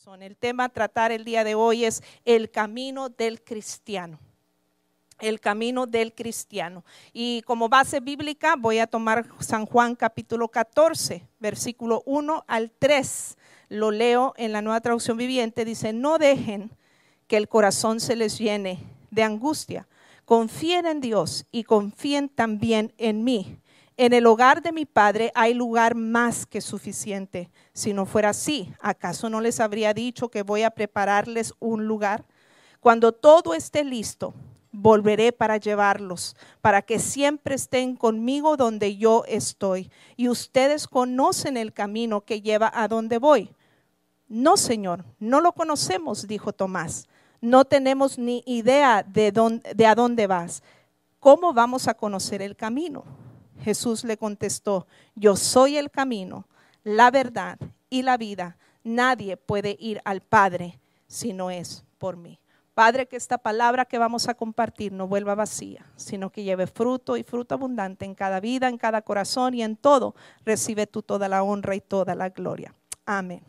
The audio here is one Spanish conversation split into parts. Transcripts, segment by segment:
corazón. El tema a tratar el día de hoy es el camino del cristiano. El camino del cristiano. Y como base bíblica voy a tomar San Juan capítulo 14, versículo 1 al 3. Lo leo en la nueva traducción viviente. Dice, no dejen que el corazón se les llene de angustia. Confíen en Dios y confíen también en mí. En el hogar de mi padre hay lugar más que suficiente. Si no fuera así, ¿acaso no les habría dicho que voy a prepararles un lugar? Cuando todo esté listo, volveré para llevarlos, para que siempre estén conmigo donde yo estoy. Y ustedes conocen el camino que lleva a donde voy. No, Señor, no lo conocemos, dijo Tomás. No tenemos ni idea de, dónde, de a dónde vas. ¿Cómo vamos a conocer el camino? Jesús le contestó, yo soy el camino, la verdad y la vida. Nadie puede ir al Padre si no es por mí. Padre, que esta palabra que vamos a compartir no vuelva vacía, sino que lleve fruto y fruto abundante en cada vida, en cada corazón y en todo. Recibe tú toda la honra y toda la gloria. Amén.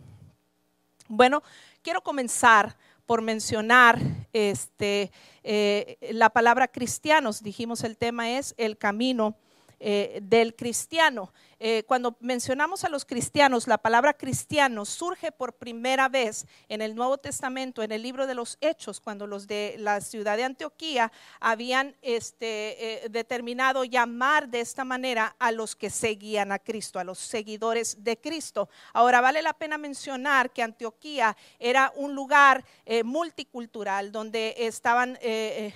Bueno, quiero comenzar por mencionar este, eh, la palabra cristianos. Dijimos el tema es el camino eh, del cristiano. Eh, cuando mencionamos a los cristianos, la palabra cristiano surge por primera vez en el Nuevo Testamento, en el libro de los Hechos, cuando los de la ciudad de Antioquía habían este, eh, determinado llamar de esta manera a los que seguían a Cristo, a los seguidores de Cristo. Ahora, vale la pena mencionar que Antioquía era un lugar eh, multicultural donde estaban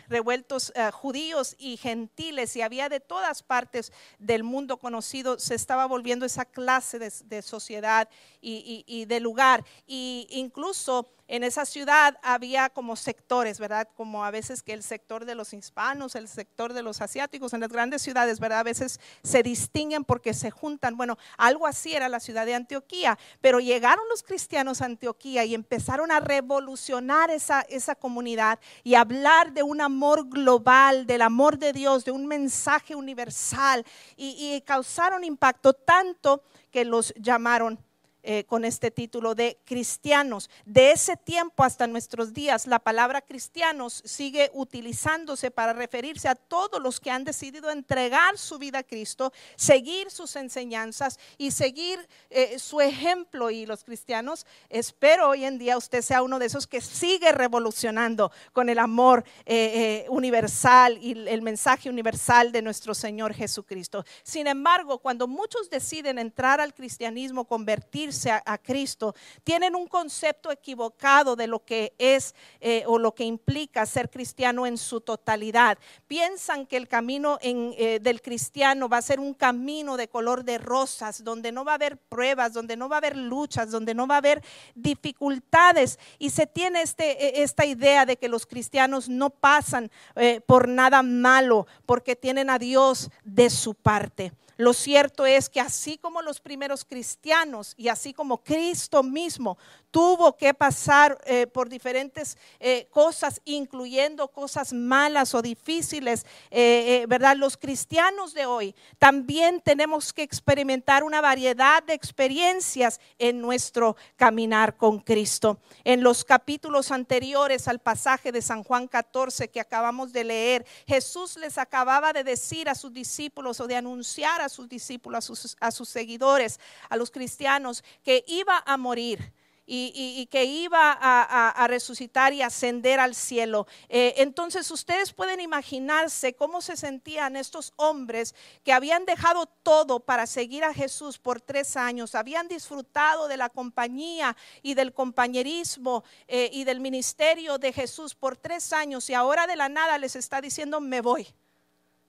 revueltos judíos y gentiles y había de todas partes del mundo conocido, se estaba estaba volviendo esa clase de, sociedad y, y, de lugar. Y incluso en esa ciudad había como sectores, ¿verdad? Como a veces que el sector de los hispanos, el sector de los asiáticos, en las grandes ciudades, ¿verdad? A veces se distinguen porque se juntan. Bueno, algo así era la ciudad de Antioquía, pero llegaron los cristianos a Antioquía y empezaron a revolucionar esa, esa comunidad y hablar de un amor global, del amor de Dios, de un mensaje universal y, y causaron impacto tanto que los llamaron eh, con este título de cristianos. De ese tiempo hasta nuestros días, la palabra cristianos sigue utilizándose para referirse a todos los que han decidido entregar su vida a Cristo, seguir sus enseñanzas y seguir eh, su ejemplo. Y los cristianos, espero hoy en día usted sea uno de esos que sigue revolucionando con el amor eh, universal y el mensaje universal de nuestro Señor Jesucristo. Sin embargo, cuando muchos deciden entrar al cristianismo, convertirse, a, Cristo, tienen un concepto equivocado de lo que es eh, o lo que implica ser cristiano en su totalidad. Piensan que el camino eh, del cristiano va a ser un camino de color de rosas, donde no va a haber pruebas, donde no va a haber luchas, donde no va a haber dificultades. Y se tiene este, e, esta idea de que los cristianos no pasan eh, por nada malo porque tienen a Dios de su parte. Lo cierto es que así como los primeros cristianos y así como Cristo mismo tuvo que pasar eh, por diferentes eh, cosas, incluyendo cosas malas o difíciles, eh, ¿verdad? Los cristianos de hoy también tenemos que experimentar una variedad de experiencias en nuestro caminar con Cristo. En los capítulos anteriores al pasaje de San Juan 14 que acabamos de leer, Jesús les acababa de decir a sus discípulos o de anunciar a sus discípulos, a sus, a sus seguidores, a los cristianos, que iba a morir y, que iba a, resucitar y ascender al cielo. Eh, entonces ustedes pueden imaginarse cómo se sentían estos hombres que habían dejado todo para seguir a Jesús por tres años, habían disfrutado de la compañía y del compañerismo eh, y del ministerio de Jesús por tres años y ahora de la nada les está diciendo me voy.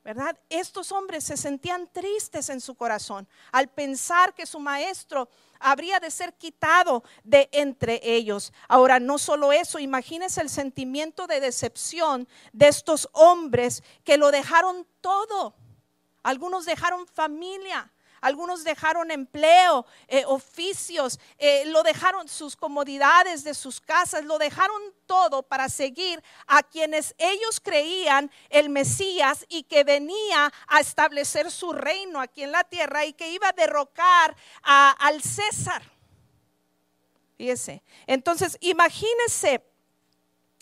¿verdad? Estos hombres se sentían tristes en su corazón al pensar que su maestro habría de ser quitado de entre ellos. Ahora, no solo eso, imagínense el sentimiento de decepción de estos hombres que lo dejaron todo. Algunos dejaron familia, algunos dejaron empleo, eh, oficios, eh, lo dejaron sus comodidades de sus casas, lo dejaron todo para seguir a quienes ellos creían el Mesías y que venía a establecer su reino aquí en la tierra y que iba a derrocar al César. Fíjese. Entonces, imagínese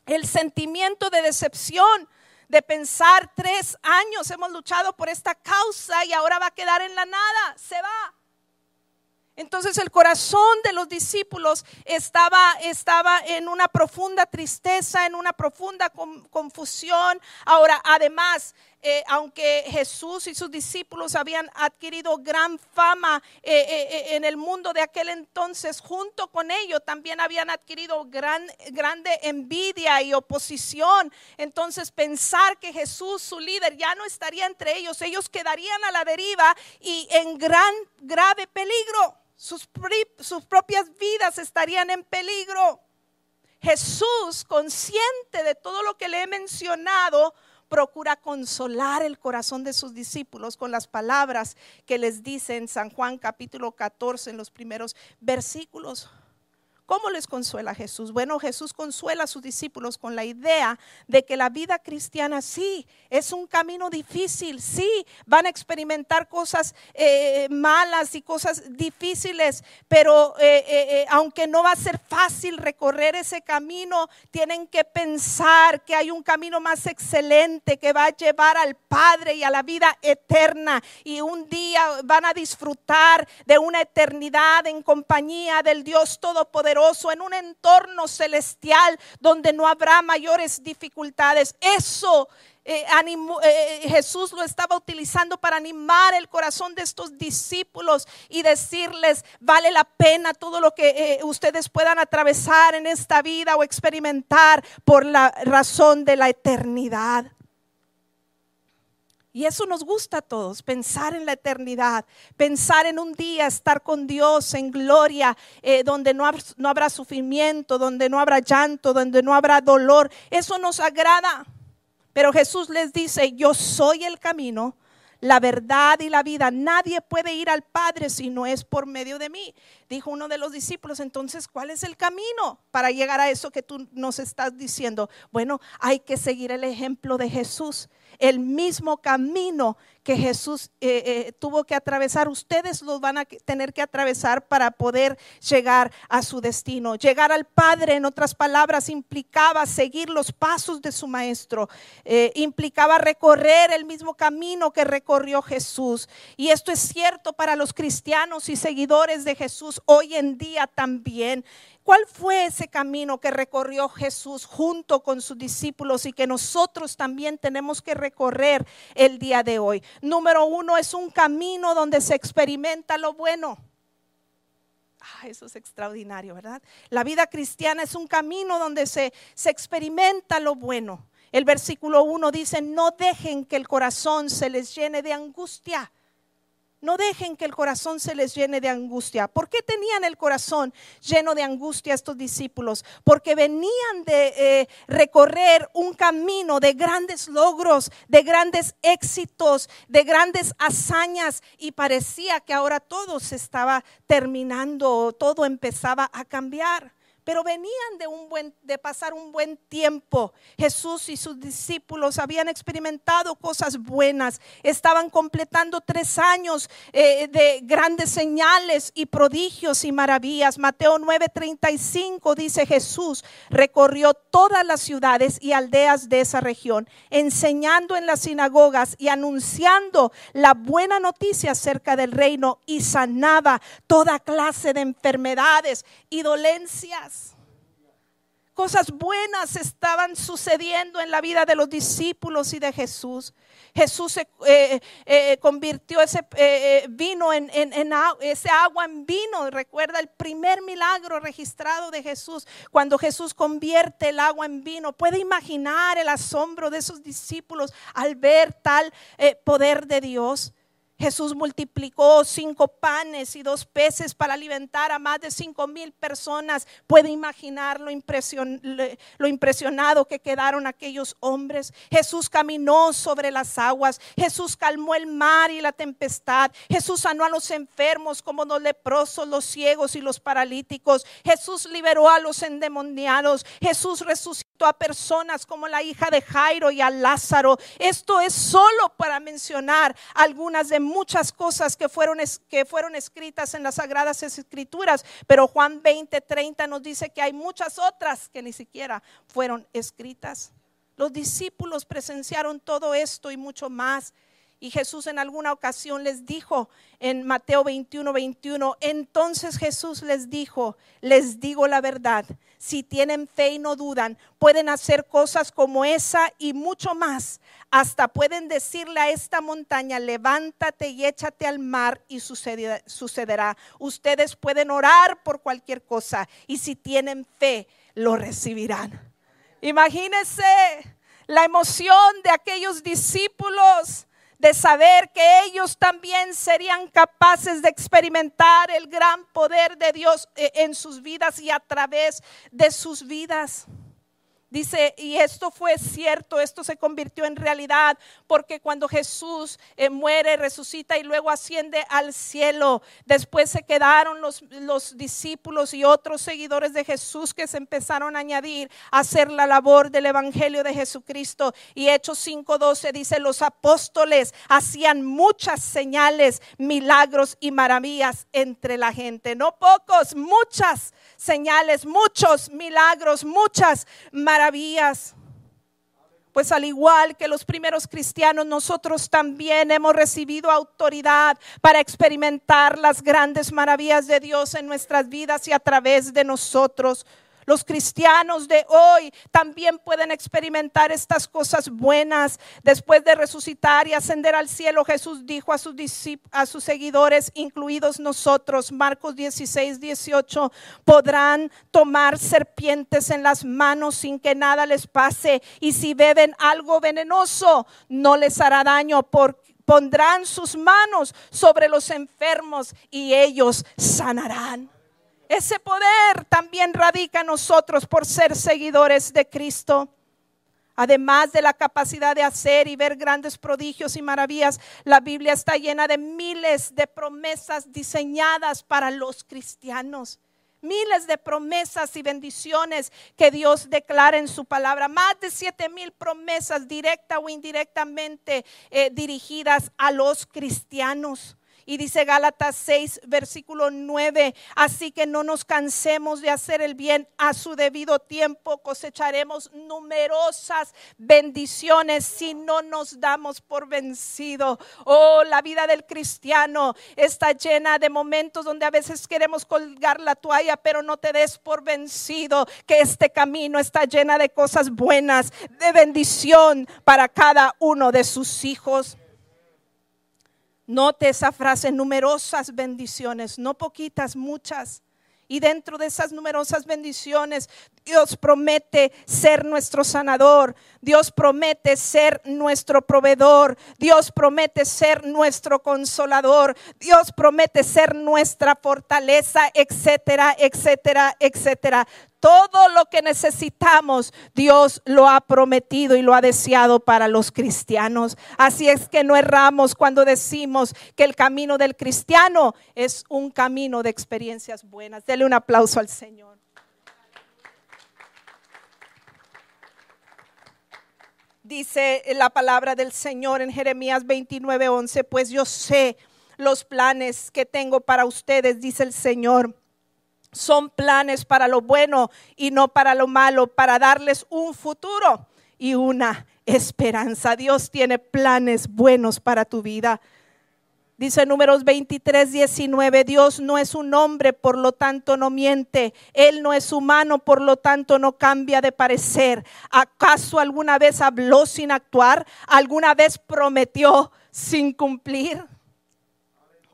el sentimiento de decepción de pensar tres años hemos luchado por esta causa y ahora va a quedar en la nada, se va. Entonces el corazón de los discípulos estaba, estaba en una profunda tristeza, en una profunda confusión. Ahora, además, eh, aunque Jesús y sus discípulos habían adquirido gran fama eh, eh, en el mundo de aquel entonces, junto con ellos también habían adquirido gran, grande envidia y oposición. Entonces pensar que Jesús, su líder, ya no estaría entre ellos, ellos quedarían a la deriva y en gran, grave peligro sus, propias vidas estarían en peligro. Jesús, consciente de todo lo que le he mencionado, procura consolar el corazón de sus discípulos con las palabras que les dice en San Juan capítulo 14 en los primeros versículos. ¿Cómo les consuela Jesús? Bueno, Jesús consuela a sus discípulos con la idea de que la vida cristiana sí es un camino difícil, sí van a experimentar cosas eh, malas y cosas difíciles, pero eh, eh, aunque no va a ser fácil recorrer ese camino, tienen que pensar que hay un camino más excelente que va a llevar al Padre y a la vida eterna y un día van a disfrutar de una eternidad en compañía del Dios Todopoderoso en un entorno celestial donde no habrá mayores dificultades. Eso eh, eh, Jesús lo estaba utilizando para animar el corazón de estos discípulos y decirles, vale la pena todo lo que eh, ustedes puedan atravesar en esta vida o experimentar por la razón de la eternidad. Y eso nos gusta a todos, pensar en la eternidad, pensar en un día estar con Dios en gloria, eh, donde no, no habrá sufrimiento, donde no habrá llanto, donde no habrá dolor. Eso nos agrada. Pero Jesús les dice, yo soy el camino, la verdad y la vida. Nadie puede ir al Padre si no es por medio de mí. Dijo uno de los discípulos, entonces, ¿cuál es el camino para llegar a eso que tú nos estás diciendo? Bueno, hay que seguir el ejemplo de Jesús el mismo camino que Jesús eh, eh, tuvo que atravesar, ustedes los van a tener que atravesar para poder llegar a su destino. Llegar al Padre, en otras palabras, implicaba seguir los pasos de su Maestro, eh, implicaba recorrer el mismo camino que recorrió Jesús. Y esto es cierto para los cristianos y seguidores de Jesús hoy en día también. ¿Cuál fue ese camino que recorrió Jesús junto con sus discípulos y que nosotros también tenemos que recorrer el día de hoy? Número uno, es un camino donde se experimenta lo bueno. Ah, eso es extraordinario, ¿verdad? La vida cristiana es un camino donde se, se experimenta lo bueno. El versículo 1 dice, no dejen que el corazón se les llene de angustia. No dejen que el corazón se les llene de angustia. ¿Por qué tenían el corazón lleno de angustia estos discípulos? Porque venían de eh, recorrer un camino de grandes logros, de grandes éxitos, de grandes hazañas y parecía que ahora todo se estaba terminando, todo empezaba a cambiar pero venían de, un buen, de pasar un buen tiempo. Jesús y sus discípulos habían experimentado cosas buenas, estaban completando tres años eh, de grandes señales y prodigios y maravillas. Mateo 9:35 dice Jesús recorrió todas las ciudades y aldeas de esa región, enseñando en las sinagogas y anunciando la buena noticia acerca del reino y sanaba toda clase de enfermedades y dolencias. Cosas buenas estaban sucediendo en la vida de los discípulos y de Jesús. Jesús se, eh, eh, convirtió ese eh, vino en, ese agua en vino. Recuerda el primer milagro registrado de Jesús cuando Jesús convierte el agua en vino. Puede imaginar el asombro de esos discípulos al ver tal poder de Dios. Jesús multiplicó cinco panes y dos peces para alimentar a más de cinco mil personas. Puede imaginar lo, impresionado que quedaron aquellos hombres. Jesús caminó sobre las aguas. Jesús calmó el mar y la tempestad. Jesús sanó a los enfermos como los leprosos, los ciegos y los paralíticos. Jesús liberó a los endemoniados. Jesús resucitó a personas como la hija de Jairo y a Lázaro. Esto es solo para mencionar algunas de muchas cosas que fueron, que fueron escritas en las Sagradas Escrituras, pero Juan 20, 30 nos dice que hay muchas otras que ni siquiera fueron escritas. Los discípulos presenciaron todo esto y mucho más. Y Jesús en alguna ocasión les dijo en Mateo 21, 21, entonces Jesús les dijo, les digo la verdad, si tienen fe y no dudan, pueden hacer cosas como esa y mucho más. Hasta pueden decirle a esta montaña, levántate y échate al mar y sucederá. Ustedes pueden orar por cualquier cosa y si tienen fe, lo recibirán. Imagínense la emoción de aquellos discípulos de saber que ellos también serían capaces de experimentar el gran poder de Dios eh, en sus vidas y a través de sus vidas. Dice, y esto fue cierto, esto se convirtió en realidad, porque cuando Jesús eh, muere, resucita y luego asciende al cielo, después se quedaron los, los discípulos y otros seguidores de Jesús que se empezaron a añadir a hacer la labor del Evangelio de Jesucristo. Y Hechos 5.12 dice, los apóstoles hacían muchas señales, milagros y maravillas entre la gente. No pocos, muchas señales, muchos milagros, muchas maravillas pues al igual que los primeros cristianos, nosotros también hemos recibido autoridad para experimentar las grandes maravillas de Dios en nuestras vidas y a través de nosotros. Los cristianos de hoy también pueden experimentar estas cosas buenas. Después de resucitar y ascender al cielo, Jesús dijo a sus, a sus seguidores, incluidos nosotros, Marcos 16, 18, podrán tomar serpientes en las manos sin que nada les pase. Y si beben algo venenoso, no les hará daño pondrán sus manos sobre los enfermos y ellos sanarán. Ese poder también radica en nosotros por ser seguidores de Cristo. Además de la capacidad de hacer y ver grandes prodigios y maravillas, la Biblia está llena de miles de promesas diseñadas para los cristianos. Miles de promesas y bendiciones que Dios declara en su palabra. Más de siete mil promesas directa o indirectamente eh, dirigidas a los cristianos. Y dice Gálatas 6, versículo 9, así que no nos cansemos de hacer el bien a su debido tiempo, cosecharemos numerosas bendiciones si no nos damos por vencido. Oh, la vida del cristiano está llena de momentos donde a veces queremos colgar la toalla, pero no te des por vencido, que este camino está llena de cosas buenas, de bendición para cada uno de sus hijos. Note esa frase, numerosas bendiciones, no poquitas, muchas. Y dentro de esas numerosas bendiciones, Dios promete ser nuestro sanador, Dios promete ser nuestro proveedor, Dios promete ser nuestro consolador, Dios promete ser nuestra fortaleza, etcétera, etcétera, etcétera. Todo lo que necesitamos, Dios lo ha prometido y lo ha deseado para los cristianos. Así es que no erramos cuando decimos que el camino del cristiano es un camino de experiencias buenas. Dele un aplauso al Señor. Dice la palabra del Señor en Jeremías 29, 11, pues yo sé los planes que tengo para ustedes, dice el Señor son planes para lo bueno y no para lo malo, para darles un futuro y una esperanza. Dios tiene planes buenos para tu vida. Dice números 23, 19, Dios no es un hombre, por lo tanto no miente. Él no es humano, por lo tanto no cambia de parecer. ¿Acaso alguna vez habló sin actuar? ¿Alguna vez prometió sin cumplir?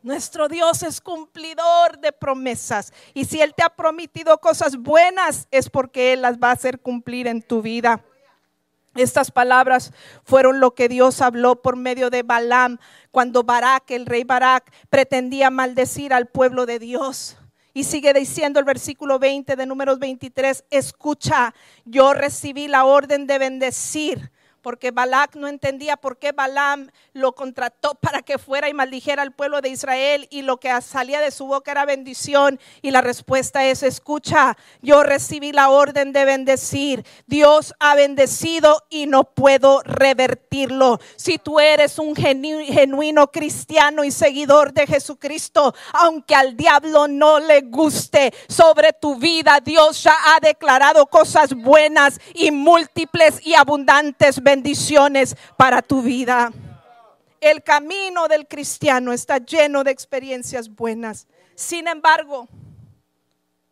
Nuestro Dios es cumplidor de promesas. Y si Él te ha prometido cosas buenas, es porque Él las va a hacer cumplir en tu vida. Estas palabras fueron lo que Dios habló por medio de Balaam cuando Barak, el rey Barak, pretendía maldecir al pueblo de Dios. Y sigue diciendo el versículo 20 de números 23, escucha, yo recibí la orden de bendecir porque Balac no entendía por qué Balaam lo contrató para que fuera y maldijera al pueblo de Israel y lo que salía de su boca era bendición. Y la respuesta es, escucha, yo recibí la orden de bendecir. Dios ha bendecido y no puedo revertirlo. Si tú eres un genuino cristiano y seguidor de Jesucristo, aunque al diablo no le guste sobre tu vida, Dios ya ha declarado cosas buenas y múltiples y abundantes para tu vida. El camino del cristiano está lleno de experiencias buenas. Sin embargo,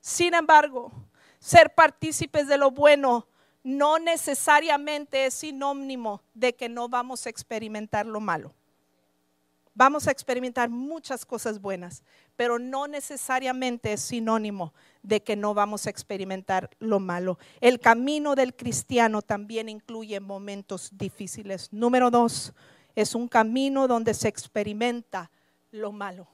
sin embargo, ser partícipes de lo bueno no necesariamente es sinónimo de que no vamos a experimentar lo malo. Vamos a experimentar muchas cosas buenas, pero no necesariamente es sinónimo de que no vamos a experimentar lo malo. El camino del cristiano también incluye momentos difíciles. Número dos, es un camino donde se experimenta lo malo.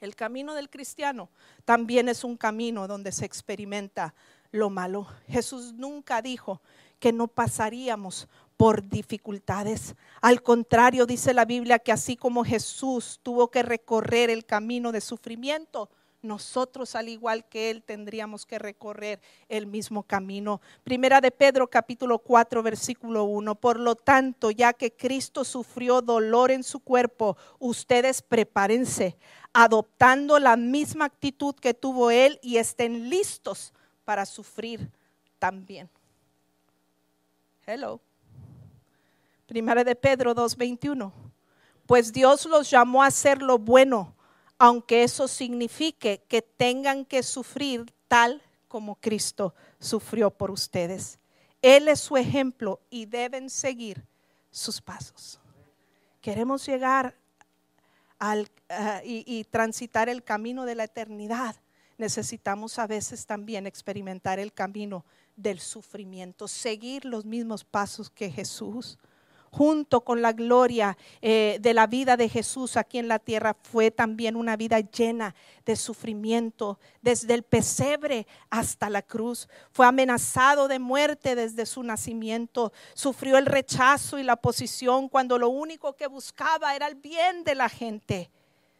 El camino del cristiano también es un camino donde se experimenta lo malo. Jesús nunca dijo que no pasaríamos por dificultades. Al contrario, dice la Biblia que así como Jesús tuvo que recorrer el camino de sufrimiento, nosotros al igual que Él tendríamos que recorrer el mismo camino. Primera de Pedro capítulo 4 versículo 1. Por lo tanto, ya que Cristo sufrió dolor en su cuerpo, ustedes prepárense, adoptando la misma actitud que tuvo Él y estén listos para sufrir también. Hello. Primera de Pedro 2:21. Pues Dios los llamó a hacer lo bueno aunque eso signifique que tengan que sufrir tal como Cristo sufrió por ustedes. Él es su ejemplo y deben seguir sus pasos. Queremos llegar al, y, y transitar el camino de la eternidad. Necesitamos a veces también experimentar el camino del sufrimiento, seguir los mismos pasos que Jesús junto con la gloria eh, de la vida de Jesús aquí en la tierra, fue también una vida llena de sufrimiento, desde el pesebre hasta la cruz. Fue amenazado de muerte desde su nacimiento. Sufrió el rechazo y la oposición cuando lo único que buscaba era el bien de la gente.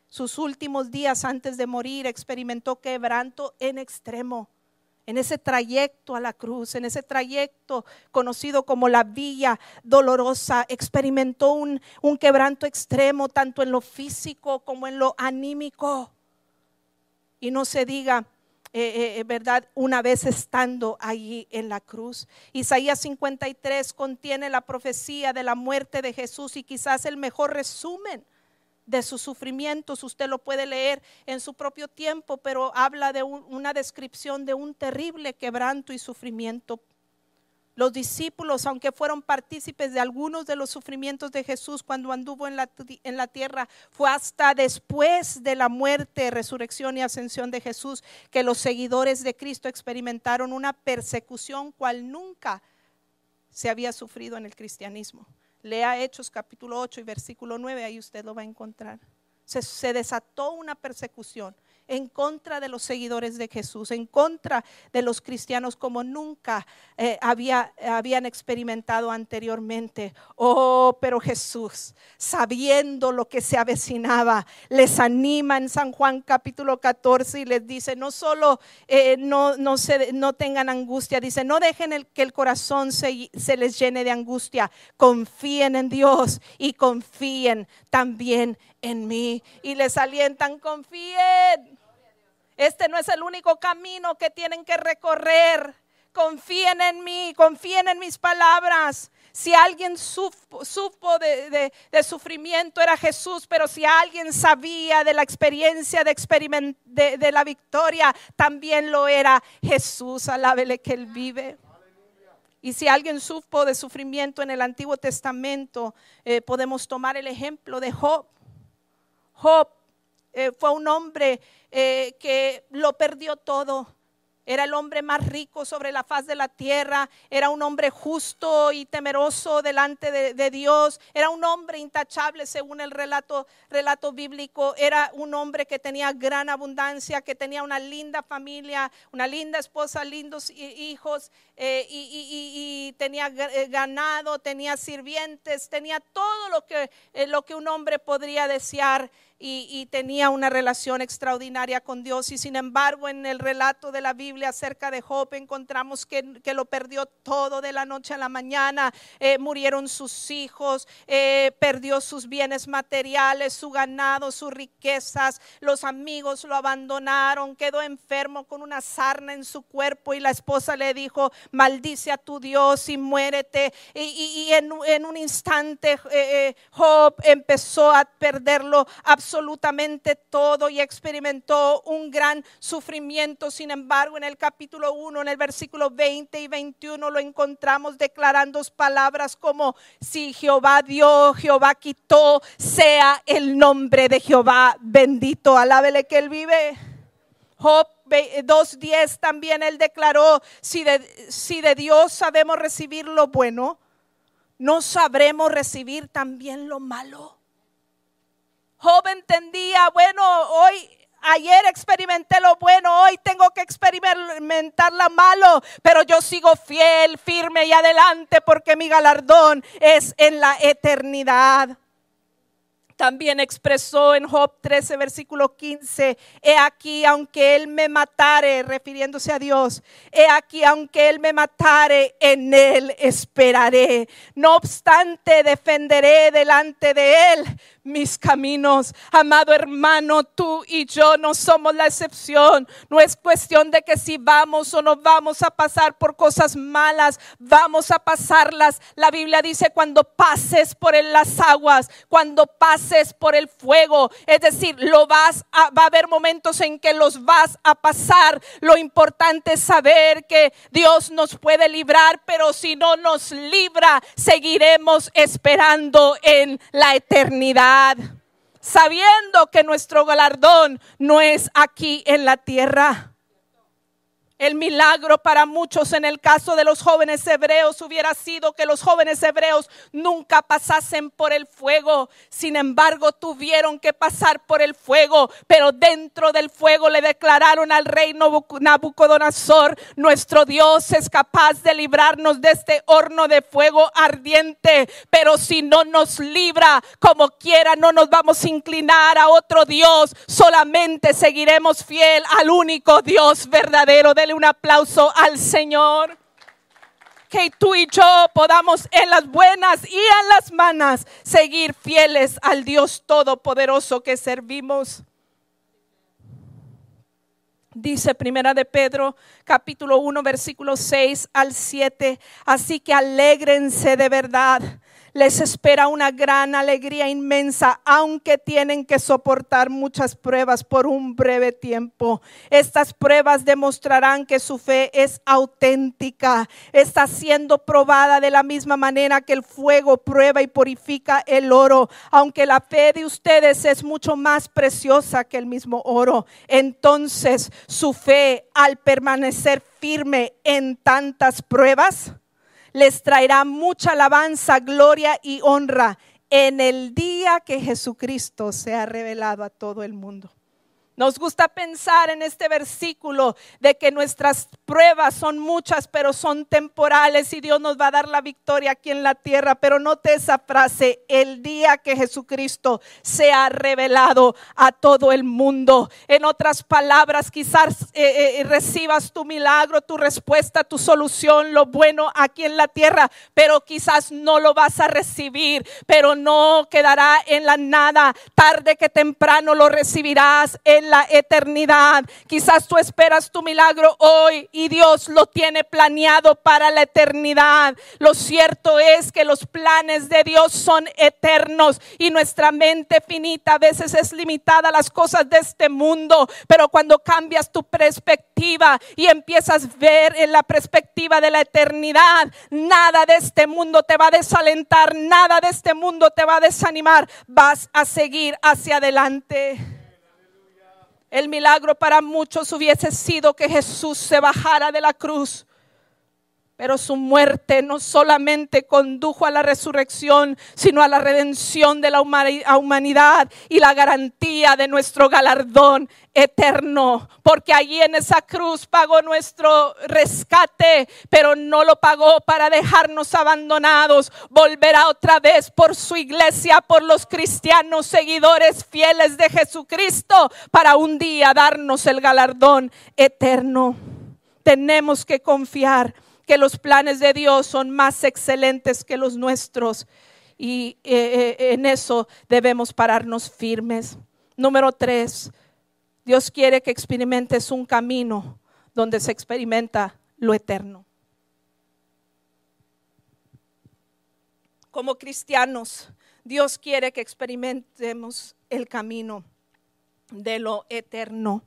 Sus últimos días antes de morir experimentó quebranto en extremo en ese trayecto a la cruz, en ese trayecto conocido como la villa dolorosa, experimentó un, quebranto extremo tanto en lo físico como en lo anímico. Y no se diga, eh, eh, eh, ¿verdad? Una vez estando allí en la cruz. Isaías 53 contiene la profecía de la muerte de Jesús y quizás el mejor resumen de sus sufrimientos. Usted lo puede leer en su propio tiempo, pero habla de una descripción de un terrible quebranto y sufrimiento. Los discípulos, aunque fueron partícipes de algunos de los sufrimientos de Jesús cuando anduvo en la, en la tierra, fue hasta después de la muerte, resurrección y ascensión de Jesús que los seguidores de Cristo experimentaron una persecución cual nunca se había sufrido en el cristianismo. Lea Hechos capítulo 8 y versículo 9, ahí usted lo va a encontrar. Se, se desató una persecución en contra de los seguidores de Jesús, en contra de los cristianos como nunca eh, había, habían experimentado anteriormente. Oh, pero Jesús, sabiendo lo que se avecinaba, les anima en San Juan capítulo 14 y les dice, no solo eh, no, no, se, no tengan angustia, dice, no dejen que el corazón se, se les llene de angustia, confíen en Dios y confíen también en mí. Y les alientan, confíen este no es el único camino que tienen que recorrer. Confíen en mí, confíen en mis palabras. Si alguien supo, de, sufrimiento era Jesús, pero si alguien sabía de la experiencia de, de, la victoria, también lo era Jesús. Alábele que Él vive. Y si alguien supo de sufrimiento en el Antiguo Testamento, eh, podemos tomar el ejemplo de Job. Job eh, fue un hombre eh, que lo perdió todo. Era el hombre más rico sobre la faz de la tierra. Era un hombre justo y temeroso delante de, Dios. Era un hombre intachable según el relato, relato bíblico. Era un hombre que tenía gran abundancia, que tenía una linda familia, una linda esposa, lindos hijos. Eh, y, tenía eh, ganado, tenía sirvientes, tenía todo lo que, eh, lo que un hombre podría desear y, tenía una relación extraordinaria con Dios. Y sin embargo, en el relato de la Biblia acerca de Job encontramos que, lo perdió todo de la noche a la mañana. Eh, murieron sus hijos, eh, perdió sus bienes materiales, su ganado, sus riquezas. Los amigos lo abandonaron, quedó enfermo con una sarna en su cuerpo y la esposa le dijo, maldice a tu Dios y muérete. Y, en, un instante eh, Job empezó a perderlo absolutamente absolutamente todo y experimentó un gran sufrimiento. Sin embargo, en el capítulo 1, en el versículo 20 y 21, lo encontramos declarando palabras como, si Jehová dio, Jehová quitó, sea el nombre de Jehová bendito. Alábele que él vive. Job 2.10 también él declaró, si de, si de Dios sabemos recibir lo bueno, no sabremos recibir también lo malo. Job entendía, bueno, hoy Ayer experimenté lo bueno, hoy tengo que experimentar lo malo, pero yo sigo fiel, firme y adelante porque mi galardón es en la eternidad. También expresó en Job 13, versículo 15, he aquí, aunque él me matare, refiriéndose a Dios, he aquí, aunque él me matare, en él esperaré. No obstante, defenderé delante de él mis caminos. Amado hermano, tú y yo no somos la excepción. No es cuestión de que si vamos o no vamos a pasar por cosas malas, vamos a pasarlas. La Biblia dice cuando pases por las aguas, cuando pases por el fuego, es decir, lo vas a, va a haber momentos en que los vas a pasar. Lo importante es saber que Dios nos puede librar, pero si no nos libra, seguiremos esperando en la eternidad sabiendo que nuestro galardón no es aquí en la tierra. El milagro para muchos en el caso de los jóvenes hebreos hubiera sido que los jóvenes hebreos nunca pasasen por el fuego. Sin embargo, tuvieron que pasar por el fuego, pero dentro del fuego le declararon al rey Nabucodonosor, nuestro Dios es capaz de librarnos de este horno de fuego ardiente, pero si no nos libra, como quiera, no nos vamos a inclinar a otro Dios, solamente seguiremos fiel al único Dios verdadero de un aplauso al Señor. Que tú y yo podamos en las buenas y en las malas seguir fieles al Dios Todopoderoso que servimos. Dice Primera de Pedro, capítulo 1, versículo 6 al 7. Así que alégrense de verdad les espera una gran alegría inmensa, aunque tienen que soportar muchas pruebas por un breve tiempo. Estas pruebas demostrarán que su fe es auténtica, está siendo probada de la misma manera que el fuego prueba y purifica el oro, aunque la fe de ustedes es mucho más preciosa que el mismo oro. Entonces su fe al permanecer firme en tantas pruebas, les traerá mucha alabanza, gloria y honra en el día que Jesucristo sea revelado a todo el mundo. Nos gusta pensar en este versículo de que nuestras pruebas son muchas, pero son temporales y Dios nos va a dar la victoria aquí en la tierra. Pero note esa frase, el día que Jesucristo sea revelado a todo el mundo. En otras palabras, quizás eh, eh, recibas tu milagro, tu respuesta, tu solución, lo bueno aquí en la tierra, pero quizás no lo vas a recibir, pero no quedará en la nada. Tarde que temprano lo recibirás la eternidad. Quizás tú esperas tu milagro hoy y Dios lo tiene planeado para la eternidad. Lo cierto es que los planes de Dios son eternos y nuestra mente finita a veces es limitada a las cosas de este mundo, pero cuando cambias tu perspectiva y empiezas a ver en la perspectiva de la eternidad, nada de este mundo te va a desalentar, nada de este mundo te va a desanimar, vas a seguir hacia adelante. El milagro para muchos hubiese sido que Jesús se bajara de la cruz pero su muerte no solamente condujo a la resurrección, sino a la redención de la humanidad y la garantía de nuestro galardón eterno. Porque allí en esa cruz pagó nuestro rescate, pero no lo pagó para dejarnos abandonados. Volverá otra vez por su iglesia, por los cristianos seguidores fieles de Jesucristo, para un día darnos el galardón eterno. Tenemos que confiar que los planes de Dios son más excelentes que los nuestros y eh, eh, en eso debemos pararnos firmes. Número tres, Dios quiere que experimentes un camino donde se experimenta lo eterno. Como cristianos, Dios quiere que experimentemos el camino de lo eterno.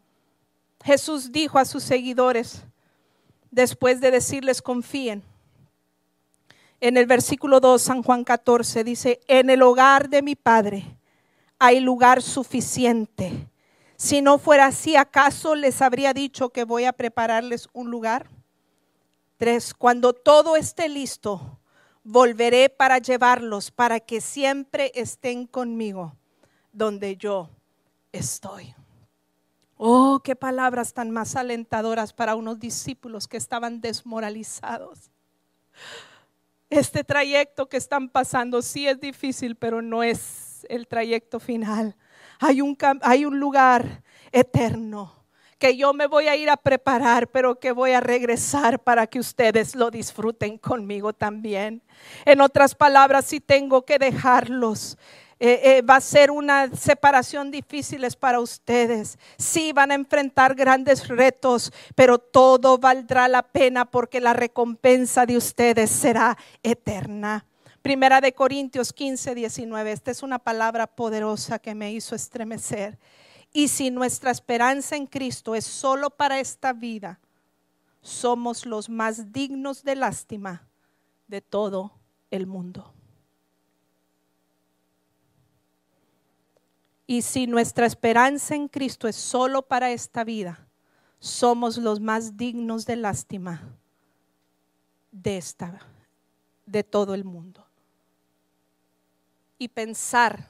Jesús dijo a sus seguidores, después de decirles confíen. En el versículo 2, San Juan 14, dice, en el hogar de mi Padre hay lugar suficiente. Si no fuera así, ¿acaso les habría dicho que voy a prepararles un lugar? Tres, cuando todo esté listo, volveré para llevarlos, para que siempre estén conmigo donde yo estoy. Qué palabras tan más alentadoras para unos discípulos que estaban desmoralizados. Este trayecto que están pasando sí es difícil, pero no es el trayecto final. Hay un, hay un lugar eterno que yo me voy a ir a preparar, pero que voy a regresar para que ustedes lo disfruten conmigo también. En otras palabras, si tengo que dejarlos eh, eh, va a ser una separación difícil para ustedes. Sí, van a enfrentar grandes retos, pero todo valdrá la pena porque la recompensa de ustedes será eterna. Primera de Corintios 15, 19. Esta es una palabra poderosa que me hizo estremecer. Y si nuestra esperanza en Cristo es solo para esta vida, somos los más dignos de lástima de todo el mundo. Y si nuestra esperanza en Cristo es solo para esta vida, somos los más dignos de lástima de esta de todo el mundo. Y pensar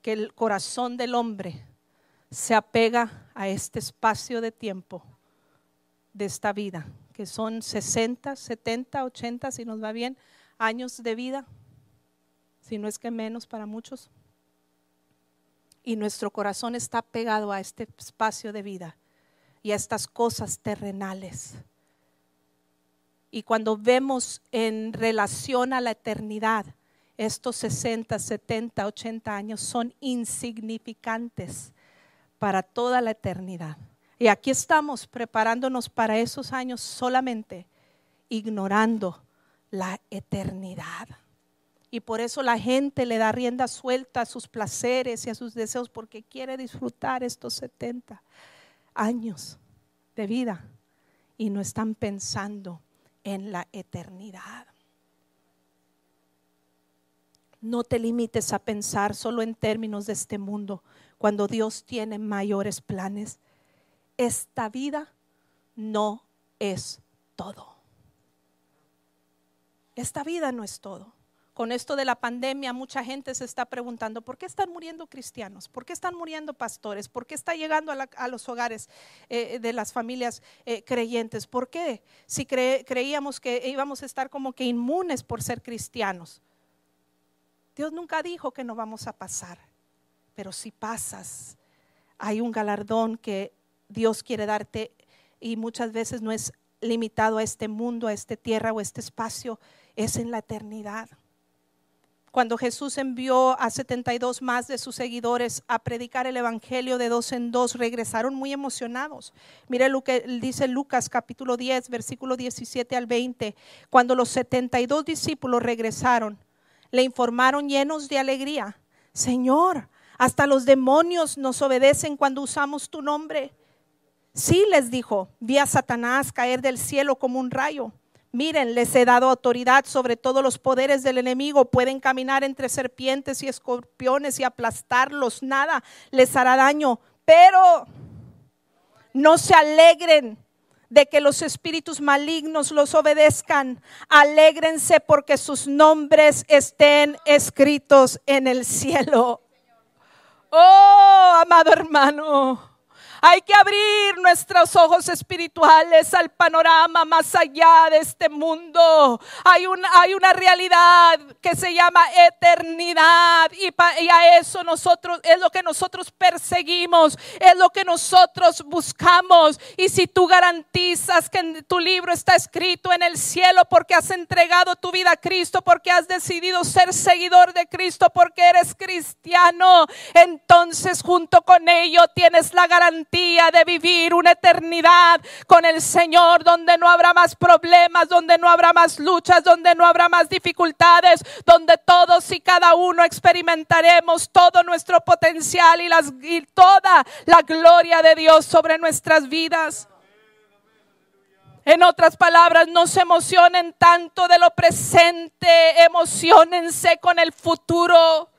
que el corazón del hombre se apega a este espacio de tiempo de esta vida, que son 60, 70, 80, si nos va bien, años de vida, si no es que menos para muchos y nuestro corazón está pegado a este espacio de vida y a estas cosas terrenales. Y cuando vemos en relación a la eternidad, estos 60, 70, 80 años son insignificantes para toda la eternidad. Y aquí estamos preparándonos para esos años solamente ignorando la eternidad. Y por eso la gente le da rienda suelta a sus placeres y a sus deseos porque quiere disfrutar estos 70 años de vida y no están pensando en la eternidad. No te limites a pensar solo en términos de este mundo cuando Dios tiene mayores planes. Esta vida no es todo. Esta vida no es todo con esto de la pandemia, mucha gente se está preguntando, ¿por qué están muriendo cristianos? ¿Por qué están muriendo pastores? ¿Por qué está llegando a, los hogares eh, de las familias eh, creyentes? ¿Por qué? Si creíamos que íbamos a estar como que inmunes por ser cristianos. Dios nunca dijo que no vamos a pasar, pero si pasas, hay un galardón que Dios quiere darte y muchas veces no es limitado a este mundo, a esta tierra o a este espacio, es en la eternidad cuando Jesús envió a 72 más de sus seguidores a predicar el Evangelio de dos en dos, regresaron muy emocionados. Mire lo que dice Lucas capítulo 10, versículo 17 al 20. Cuando los 72 discípulos regresaron, le informaron llenos de alegría, Señor, hasta los demonios nos obedecen cuando usamos tu nombre. Sí, les dijo, vi a Satanás caer del cielo como un rayo. Miren, les he dado autoridad sobre todos los poderes del enemigo. Pueden caminar entre serpientes y escorpiones y aplastarlos. Nada les hará daño. Pero no se alegren de que los espíritus malignos los obedezcan. Alégrense porque sus nombres estén escritos en el cielo. Oh, amado hermano. Hay que abrir nuestros ojos espirituales al panorama más allá de este mundo. Hay una, hay una realidad que se llama eternidad y, y a eso nosotros es lo que nosotros perseguimos, es lo que nosotros buscamos. Y si tú garantizas que en tu libro está escrito en el cielo porque has entregado tu vida a Cristo, porque has decidido ser seguidor de Cristo, porque eres cristiano, entonces junto con ello tienes la garantía de vivir una eternidad con el Señor, donde no habrá más problemas, donde no habrá más luchas, donde no habrá más dificultades, donde todos y cada uno experimentaremos todo nuestro potencial y, y toda la gloria de Dios sobre nuestras vidas. En otras palabras, no se emocionen tanto de lo presente, emocionense con el futuro.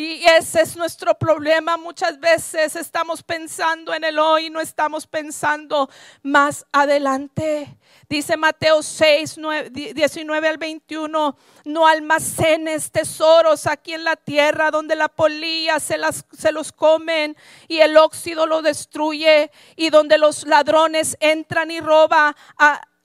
Y ese es nuestro problema. Muchas veces estamos pensando en el hoy, no estamos pensando más adelante. Dice Mateo 6, 19 al 21, no almacenes tesoros aquí en la tierra donde la polilla se, las, se los comen y el óxido lo destruye y donde los ladrones entran y roban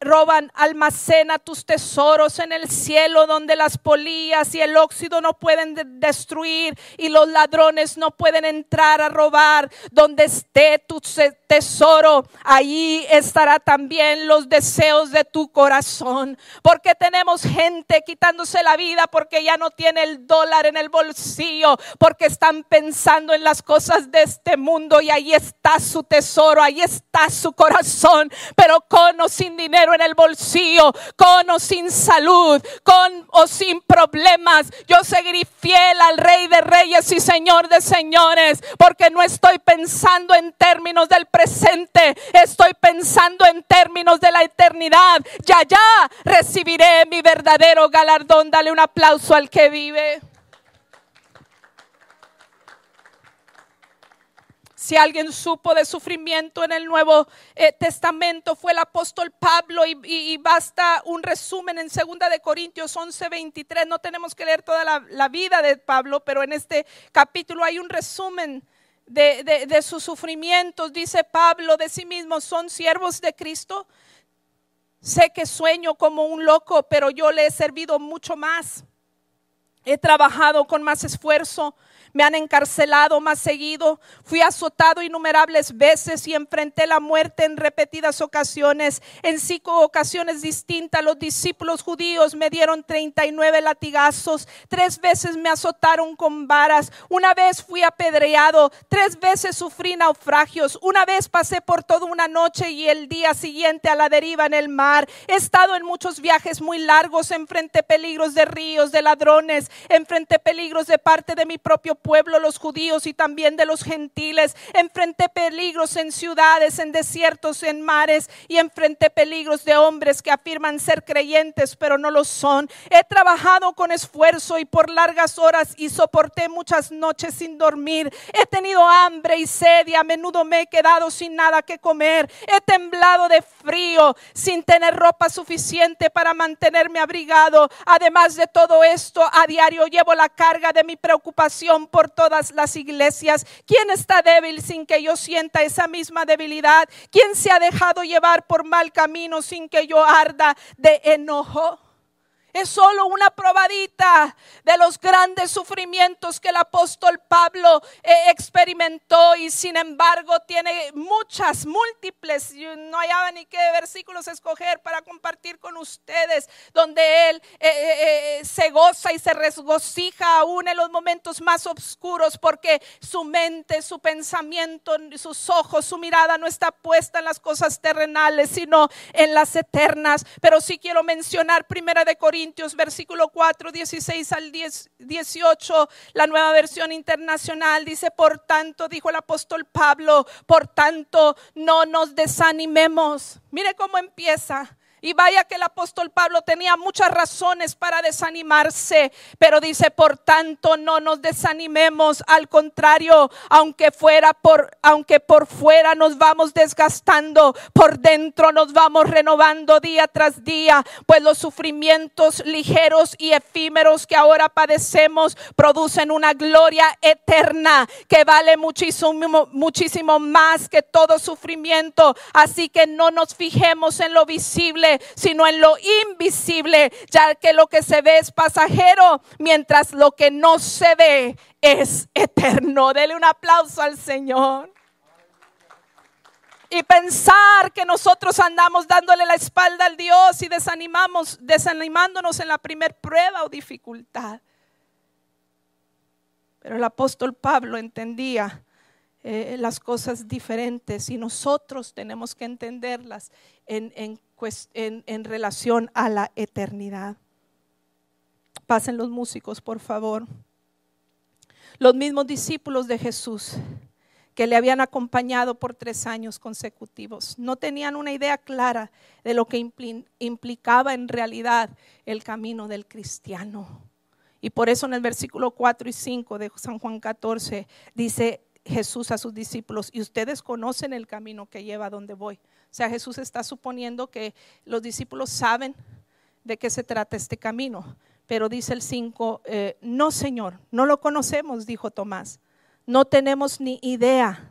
roban, almacena tus tesoros en el cielo donde las polillas y el óxido no pueden destruir y los ladrones no pueden entrar a robar. Donde esté tu tesoro, ahí estará también los deseos de tu corazón. Porque tenemos gente quitándose la vida porque ya no tiene el dólar en el bolsillo, porque están pensando en las cosas de este mundo y ahí está su tesoro, ahí está su corazón, pero con o sin dinero en el bolsillo, con o sin salud, con o sin problemas. Yo seguiré fiel al Rey de Reyes y Señor de Señores, porque no estoy pensando en términos del presente, estoy pensando en términos de la eternidad. Ya, ya recibiré mi verdadero galardón. Dale un aplauso al que vive. Si alguien supo de sufrimiento en el Nuevo eh, Testamento fue el apóstol Pablo y, basta un resumen en 2 de Corintios 11, 23. No tenemos que leer toda la, vida de Pablo, pero en este capítulo hay un resumen de, de sus sufrimientos. Dice Pablo de sí mismo, son siervos de Cristo. Sé que sueño como un loco, pero yo le he servido mucho más. He trabajado con más esfuerzo me han encarcelado más seguido, fui azotado innumerables veces y enfrenté la muerte en repetidas ocasiones. En cinco ocasiones distintas los discípulos judíos me dieron 39 latigazos, tres veces me azotaron con varas, una vez fui apedreado, tres veces sufrí naufragios, una vez pasé por toda una noche y el día siguiente a la deriva en el mar. He estado en muchos viajes muy largos, enfrenté peligros de ríos, de ladrones, enfrenté peligros de parte de mi propio pueblo, los judíos y también de los gentiles. Enfrenté peligros en ciudades, en desiertos, en mares y enfrenté peligros de hombres que afirman ser creyentes pero no lo son. He trabajado con esfuerzo y por largas horas y soporté muchas noches sin dormir. He tenido hambre y sed y a menudo me he quedado sin nada que comer. He temblado de frío sin tener ropa suficiente para mantenerme abrigado. Además de todo esto, a diario llevo la carga de mi preocupación por todas las iglesias. ¿Quién está débil sin que yo sienta esa misma debilidad? ¿Quién se ha dejado llevar por mal camino sin que yo arda de enojo? Es solo una probadita de los grandes sufrimientos que el apóstol Pablo eh, experimentó y sin embargo tiene muchas, múltiples, no hallaba ni qué versículos escoger para compartir con ustedes, donde él eh, eh, se goza y se regocija aún en los momentos más oscuros porque su mente, su pensamiento, sus ojos, su mirada no está puesta en las cosas terrenales, sino en las eternas. Pero sí quiero mencionar Primera de Corintios versículo 4, 16 al 10, 18, la nueva versión internacional dice, por tanto, dijo el apóstol Pablo, por tanto, no nos desanimemos. Mire cómo empieza. Y vaya que el apóstol Pablo tenía muchas razones para desanimarse, pero dice, por tanto, no nos desanimemos, al contrario, aunque fuera por aunque por fuera nos vamos desgastando, por dentro nos vamos renovando día tras día, pues los sufrimientos ligeros y efímeros que ahora padecemos producen una gloria eterna que vale muchísimo muchísimo más que todo sufrimiento, así que no nos fijemos en lo visible sino en lo invisible, ya que lo que se ve es pasajero, mientras lo que no se ve es eterno. Dele un aplauso al Señor. Y pensar que nosotros andamos dándole la espalda al Dios y desanimamos, desanimándonos en la primer prueba o dificultad. Pero el apóstol Pablo entendía eh, las cosas diferentes y nosotros tenemos que entenderlas en, en en, relación a la eternidad. Pasen los músicos, por favor. Los mismos discípulos de Jesús que le habían acompañado por tres años consecutivos. No tenían una idea clara de lo que implicaba en realidad el camino del cristiano. Y por eso en el versículo 4 y 5 de San Juan 14 dice Jesús a sus discípulos, y ustedes conocen el camino que lleva a donde voy. O sea, Jesús está suponiendo que los discípulos saben de qué se trata este camino. Pero dice el 5, eh, no Señor, no lo conocemos, dijo Tomás. No tenemos ni idea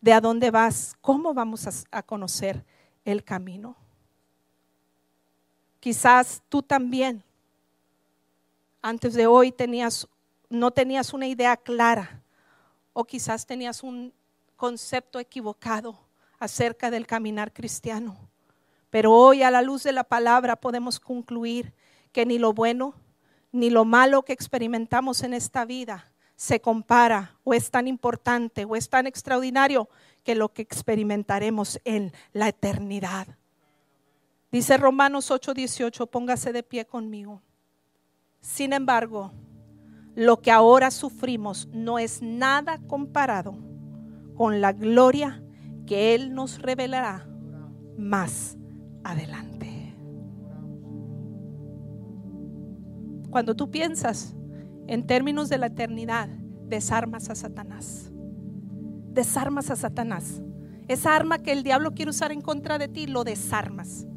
de a dónde vas, cómo vamos a, a conocer el camino. Quizás tú también, antes de hoy, tenías, no tenías una idea clara o quizás tenías un concepto equivocado acerca del caminar cristiano. Pero hoy a la luz de la palabra podemos concluir que ni lo bueno ni lo malo que experimentamos en esta vida se compara o es tan importante o es tan extraordinario que lo que experimentaremos en la eternidad. Dice Romanos 8:18, póngase de pie conmigo. Sin embargo, lo que ahora sufrimos no es nada comparado con la gloria que Él nos revelará más adelante. Cuando tú piensas en términos de la eternidad, desarmas a Satanás. Desarmas a Satanás. Esa arma que el diablo quiere usar en contra de ti, lo desarmas.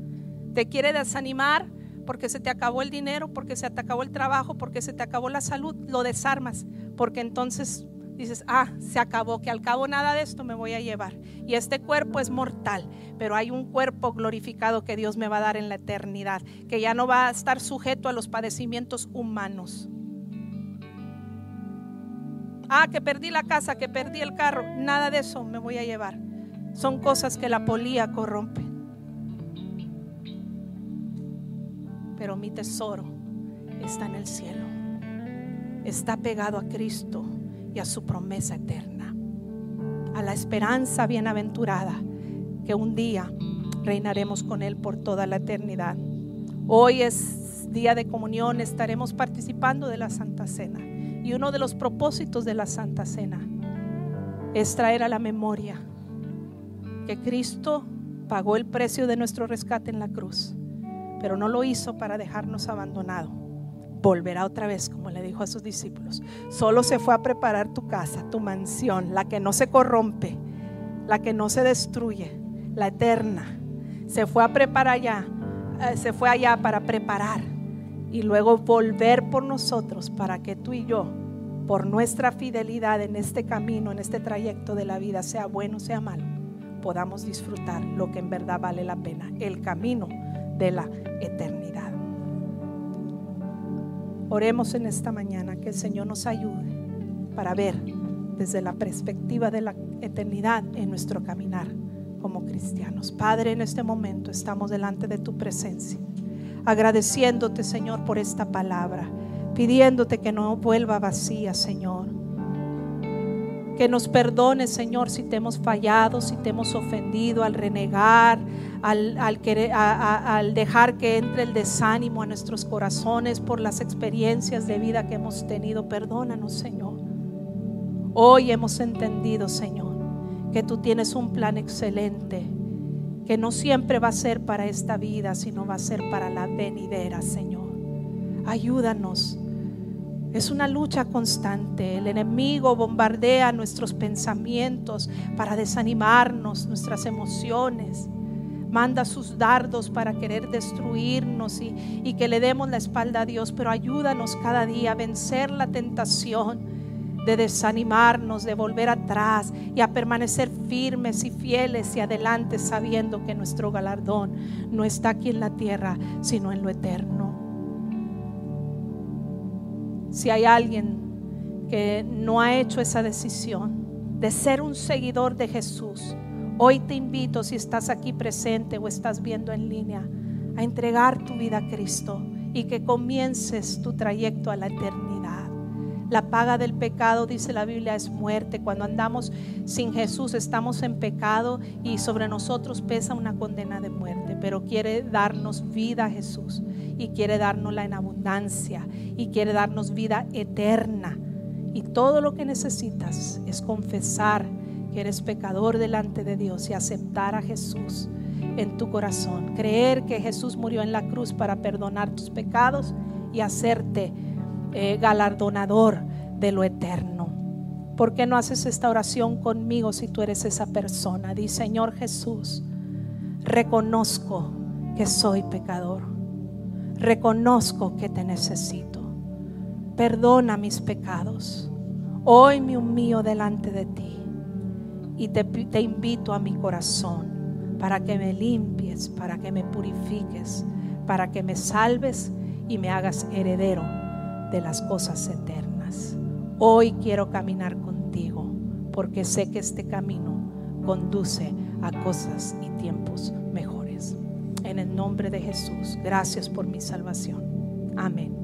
Te quiere desanimar porque se te acabó el dinero, porque se te acabó el trabajo, porque se te acabó la salud, lo desarmas. Porque entonces dices, ah, se acabó, que al cabo nada de esto me voy a llevar. Y este cuerpo es mortal, pero hay un cuerpo glorificado que Dios me va a dar en la eternidad, que ya no va a estar sujeto a los padecimientos humanos. Ah, que perdí la casa, que perdí el carro, nada de eso me voy a llevar. Son cosas que la polía corrompe. Pero mi tesoro está en el cielo. Está pegado a Cristo y a su promesa eterna, a la esperanza bienaventurada que un día reinaremos con Él por toda la eternidad. Hoy es día de comunión, estaremos participando de la Santa Cena. Y uno de los propósitos de la Santa Cena es traer a la memoria que Cristo pagó el precio de nuestro rescate en la cruz, pero no lo hizo para dejarnos abandonados volverá otra vez, como le dijo a sus discípulos. Solo se fue a preparar tu casa, tu mansión, la que no se corrompe, la que no se destruye, la eterna. Se fue a preparar allá, eh, se fue allá para preparar y luego volver por nosotros para que tú y yo, por nuestra fidelidad en este camino, en este trayecto de la vida, sea bueno, sea malo, podamos disfrutar lo que en verdad vale la pena, el camino de la eternidad. Oremos en esta mañana que el Señor nos ayude para ver desde la perspectiva de la eternidad en nuestro caminar como cristianos. Padre, en este momento estamos delante de tu presencia, agradeciéndote, Señor, por esta palabra, pidiéndote que no vuelva vacía, Señor. Que nos perdone, Señor, si te hemos fallado, si te hemos ofendido al renegar, al, al dejar que entre el desánimo a nuestros corazones por las experiencias de vida que hemos tenido. Perdónanos, Señor. Hoy hemos entendido, Señor, que tú tienes un plan excelente que no siempre va a ser para esta vida, sino va a ser para la venidera, Señor. Ayúdanos. Es una lucha constante. El enemigo bombardea nuestros pensamientos para desanimarnos, nuestras emociones. Manda sus dardos para querer destruirnos y, que le demos la espalda a Dios. Pero ayúdanos cada día a vencer la tentación de desanimarnos, de volver atrás y a permanecer firmes y fieles y adelante sabiendo que nuestro galardón no está aquí en la tierra, sino en lo eterno. Si hay alguien que no ha hecho esa decisión de ser un seguidor de Jesús, hoy te invito, si estás aquí presente o estás viendo en línea, a entregar tu vida a Cristo y que comiences tu trayecto a la eternidad. La paga del pecado, dice la Biblia, es muerte. Cuando andamos sin Jesús estamos en pecado y sobre nosotros pesa una condena de muerte. Pero quiere darnos vida a Jesús y quiere dárnosla en abundancia y quiere darnos vida eterna. Y todo lo que necesitas es confesar que eres pecador delante de Dios y aceptar a Jesús en tu corazón. Creer que Jesús murió en la cruz para perdonar tus pecados y hacerte eh, galardonador de lo eterno. ¿Por qué no haces esta oración conmigo si tú eres esa persona? Di, Señor Jesús, reconozco que soy pecador. Reconozco que te necesito. Perdona mis pecados. Hoy me humillo delante de ti y te, te invito a mi corazón para que me limpies, para que me purifiques, para que me salves y me hagas heredero de las cosas eternas. Hoy quiero caminar contigo porque sé que este camino conduce a cosas y tiempos mejores. En el nombre de Jesús, gracias por mi salvación. Amén.